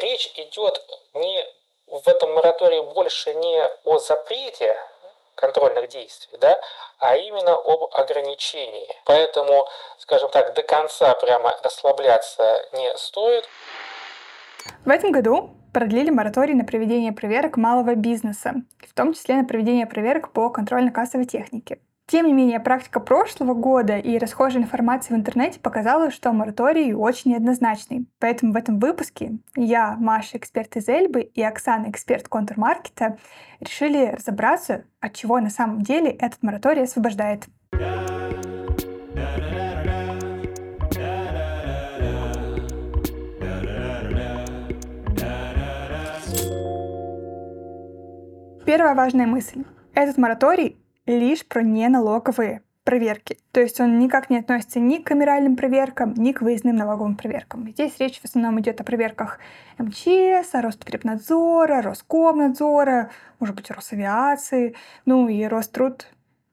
речь идет не в этом моратории больше не о запрете контрольных действий, да, а именно об ограничении. Поэтому, скажем так, до конца прямо расслабляться не стоит. В этом году продлили мораторий на проведение проверок малого бизнеса, в том числе на проведение проверок по контрольно-кассовой технике. Тем не менее, практика прошлого года и расхожая информация в интернете показала, что мораторий очень неоднозначный. Поэтому в этом выпуске я, Маша, эксперт из Эльбы, и Оксана, эксперт контрмаркета, решили разобраться, от чего на самом деле этот мораторий освобождает. Первая важная мысль. Этот мораторий лишь про неналоговые проверки. То есть он никак не относится ни к камеральным проверкам, ни к выездным налоговым проверкам. Здесь речь в основном идет о проверках МЧС, Роспотребнадзора, Роскомнадзора, может быть, Росавиации, ну и Роструд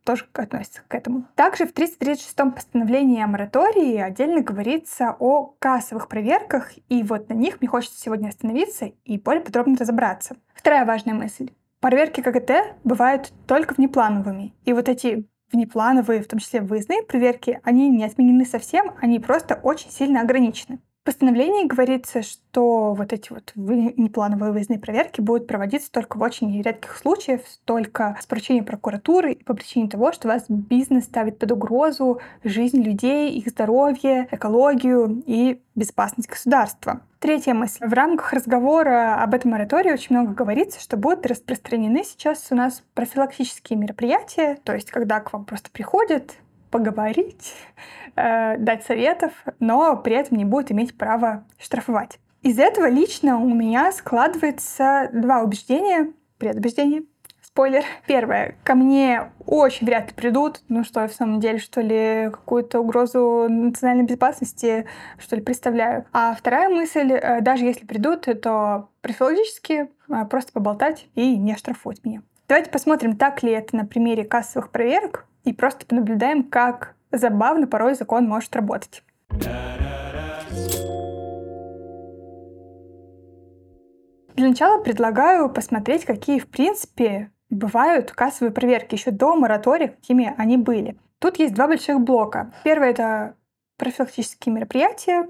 тоже относится к этому. Также в 336-м постановлении о моратории отдельно говорится о кассовых проверках, и вот на них мне хочется сегодня остановиться и более подробно разобраться. Вторая важная мысль. Проверки КГТ бывают только внеплановыми. И вот эти внеплановые, в том числе выездные проверки, они не отменены совсем, они просто очень сильно ограничены. Постановлении говорится, что вот эти вот внеплановые выездные проверки будут проводиться только в очень редких случаях, только с поручения прокуратуры и по причине того, что вас бизнес ставит под угрозу жизнь людей, их здоровье, экологию и безопасность государства. Третья мысль. В рамках разговора об этом моратории очень много говорится, что будут распространены сейчас у нас профилактические мероприятия, то есть когда к вам просто приходят, поговорить, э, дать советов, но при этом не будет иметь права штрафовать. Из этого лично у меня складывается два убеждения, предубеждения спойлер. Первое. Ко мне очень вряд ли придут. Ну что, я в самом деле, что ли, какую-то угрозу национальной безопасности, что ли, представляю. А вторая мысль, э, даже если придут, то профилактически э, просто поболтать и не штрафовать меня. Давайте посмотрим, так ли это на примере кассовых проверок, и просто понаблюдаем, как забавно порой закон может работать. Для начала предлагаю посмотреть, какие, в принципе, бывают кассовые проверки еще до моратория, какими они были. Тут есть два больших блока. Первый — это профилактические мероприятия,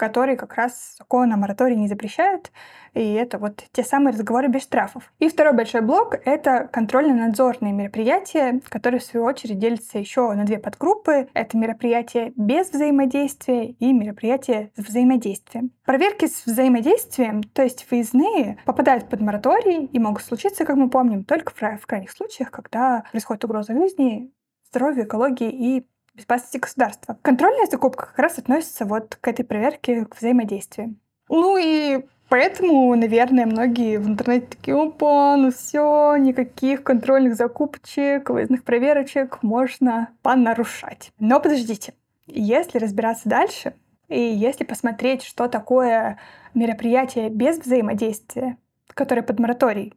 которые как раз закон о моратории не запрещает, и это вот те самые разговоры без штрафов. И второй большой блок — это контрольно-надзорные мероприятия, которые, в свою очередь, делятся еще на две подгруппы. Это мероприятия без взаимодействия и мероприятия с взаимодействием. Проверки с взаимодействием, то есть выездные, попадают под мораторий и могут случиться, как мы помним, только в крайних случаях, когда происходит угроза жизни, здоровью, экологии и безопасности государства. Контрольная закупка как раз относится вот к этой проверке, к взаимодействию. Ну и Поэтому, наверное, многие в интернете такие, опа, ну все, никаких контрольных закупочек, выездных проверочек можно понарушать. Но подождите, если разбираться дальше, и если посмотреть, что такое мероприятие без взаимодействия, которые под мораторий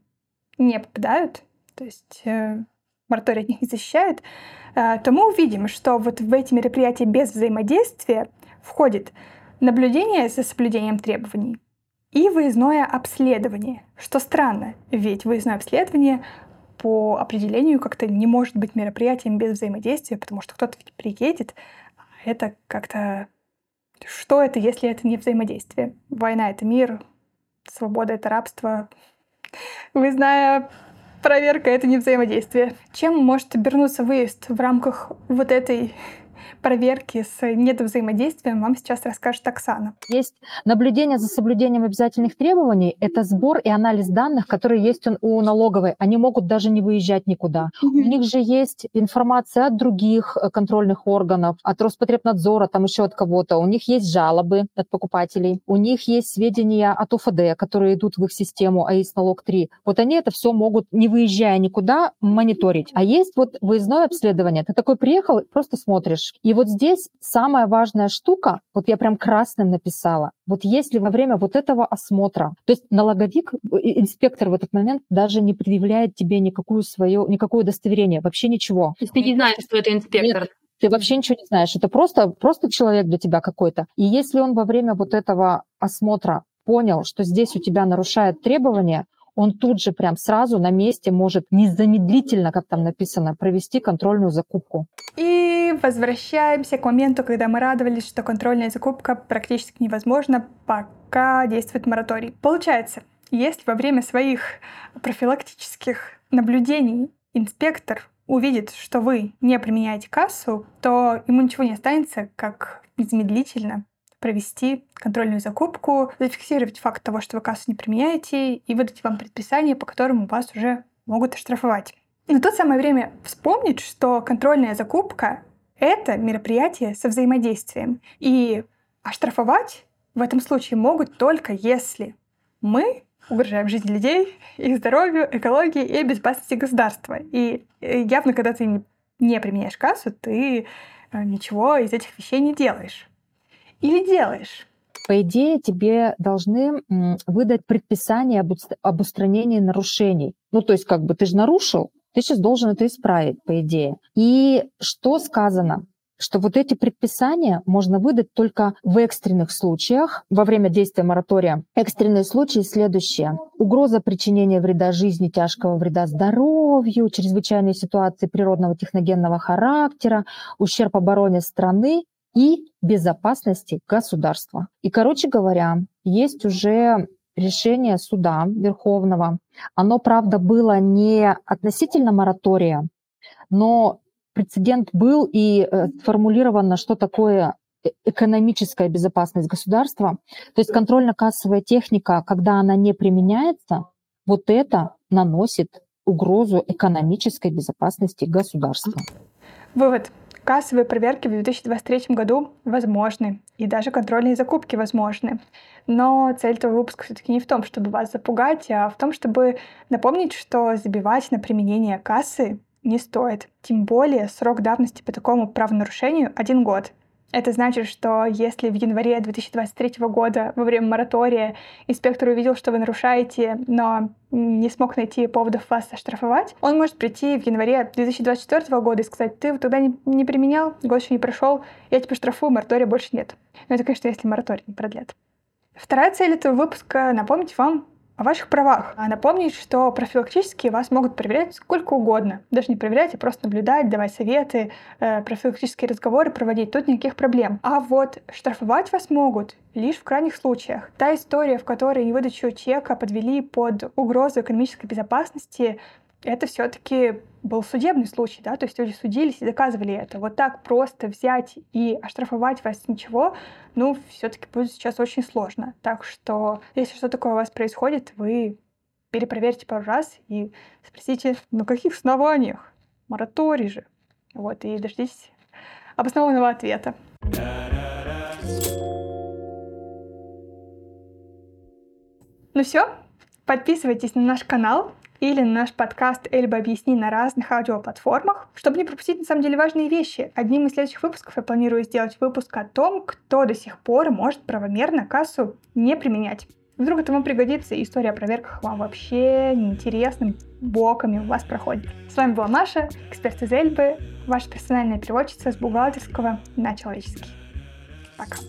не попадают, то есть э, мораторий от них не защищает, э, то мы увидим, что вот в эти мероприятия без взаимодействия входит наблюдение за соблюдением требований и выездное обследование. Что странно, ведь выездное обследование по определению как-то не может быть мероприятием без взаимодействия, потому что кто-то ведь приедет, а это как-то... Что это, если это не взаимодействие? Война — это мир, свобода — это рабство. Выездная проверка — это не взаимодействие. Чем может обернуться выезд в рамках вот этой проверки с недовзаимодействием вам сейчас расскажет Оксана. Есть наблюдение за соблюдением обязательных требований. Это сбор и анализ данных, которые есть у налоговой. Они могут даже не выезжать никуда. Mm-hmm. У них же есть информация от других э, контрольных органов, от Роспотребнадзора, там еще от кого-то. У них есть жалобы от покупателей. У них есть сведения от УФД, которые идут в их систему АИС налог 3. Вот они это все могут, не выезжая никуда, мониторить. А есть вот выездное обследование. Ты такой приехал, просто смотришь. И вот здесь самая важная штука, вот я прям красным написала, вот если во время вот этого осмотра, то есть налоговик, инспектор в этот момент даже не предъявляет тебе никакую свое, никакое удостоверение, вообще ничего. То есть ты не знаешь, что это инспектор? Нет, ты вообще ничего не знаешь. Это просто, просто человек для тебя какой-то. И если он во время вот этого осмотра понял, что здесь у тебя нарушает требования, он тут же прям сразу на месте может незамедлительно, как там написано, провести контрольную закупку. И возвращаемся к моменту, когда мы радовались, что контрольная закупка практически невозможна, пока действует мораторий. Получается, если во время своих профилактических наблюдений инспектор увидит, что вы не применяете кассу, то ему ничего не останется, как незамедлительно провести контрольную закупку, зафиксировать факт того, что вы кассу не применяете, и выдать вам предписание, по которому вас уже могут оштрафовать. Но тут самое время вспомнить, что контрольная закупка — это мероприятие со взаимодействием. И оштрафовать в этом случае могут только если мы угрожаем жизни людей, их здоровью, экологии и безопасности государства. И явно, когда ты не применяешь кассу, ты э, ничего из этих вещей не делаешь или делаешь? По идее, тебе должны выдать предписание об устранении нарушений. Ну, то есть, как бы ты же нарушил, ты сейчас должен это исправить, по идее. И что сказано? что вот эти предписания можно выдать только в экстренных случаях во время действия моратория. Экстренные случаи следующие. Угроза причинения вреда жизни, тяжкого вреда здоровью, чрезвычайные ситуации природного техногенного характера, ущерб обороне страны и безопасности государства. И, короче говоря, есть уже решение суда Верховного. Оно, правда, было не относительно моратория, но прецедент был и э, сформулировано, что такое э, экономическая безопасность государства. То есть контрольно-кассовая техника, когда она не применяется, вот это наносит угрозу экономической безопасности государства. Вывод. Кассовые проверки в 2023 году возможны, и даже контрольные закупки возможны. Но цель этого выпуска все-таки не в том, чтобы вас запугать, а в том, чтобы напомнить, что забивать на применение кассы не стоит. Тем более срок давности по такому правонарушению один год. Это значит, что если в январе 2023 года во время моратория инспектор увидел, что вы нарушаете, но не смог найти поводов вас оштрафовать, он может прийти в январе 2024 года и сказать, ты тогда не, не применял, год еще не прошел, я тебя штрафую, моратория больше нет. Но это, конечно, если мораторий не продлят. Вторая цель этого выпуска — напомнить вам о ваших правах. А напомнить, что профилактически вас могут проверять сколько угодно. Даже не проверять, а просто наблюдать, давать советы, э, профилактические разговоры проводить. Тут никаких проблем. А вот штрафовать вас могут лишь в крайних случаях. Та история, в которой невыдачу чека подвели под угрозу экономической безопасности, это все-таки был судебный случай, да, то есть люди судились и доказывали это. Вот так просто взять и оштрафовать вас ничего, ну, все-таки будет сейчас очень сложно. Так что, если что такое у вас происходит, вы перепроверьте пару раз и спросите, на каких основаниях? Мораторий же. Вот, и дождитесь обоснованного ответа. Ну все, подписывайтесь на наш канал, или наш подкаст «Эльба объясни» на разных аудиоплатформах, чтобы не пропустить на самом деле важные вещи. Одним из следующих выпусков я планирую сделать выпуск о том, кто до сих пор может правомерно кассу не применять. Вдруг это вам пригодится, и история о проверках вам вообще неинтересным боками у вас проходит. С вами была Маша, эксперт из Эльбы, ваша персональная переводчица с бухгалтерского на человеческий. Пока.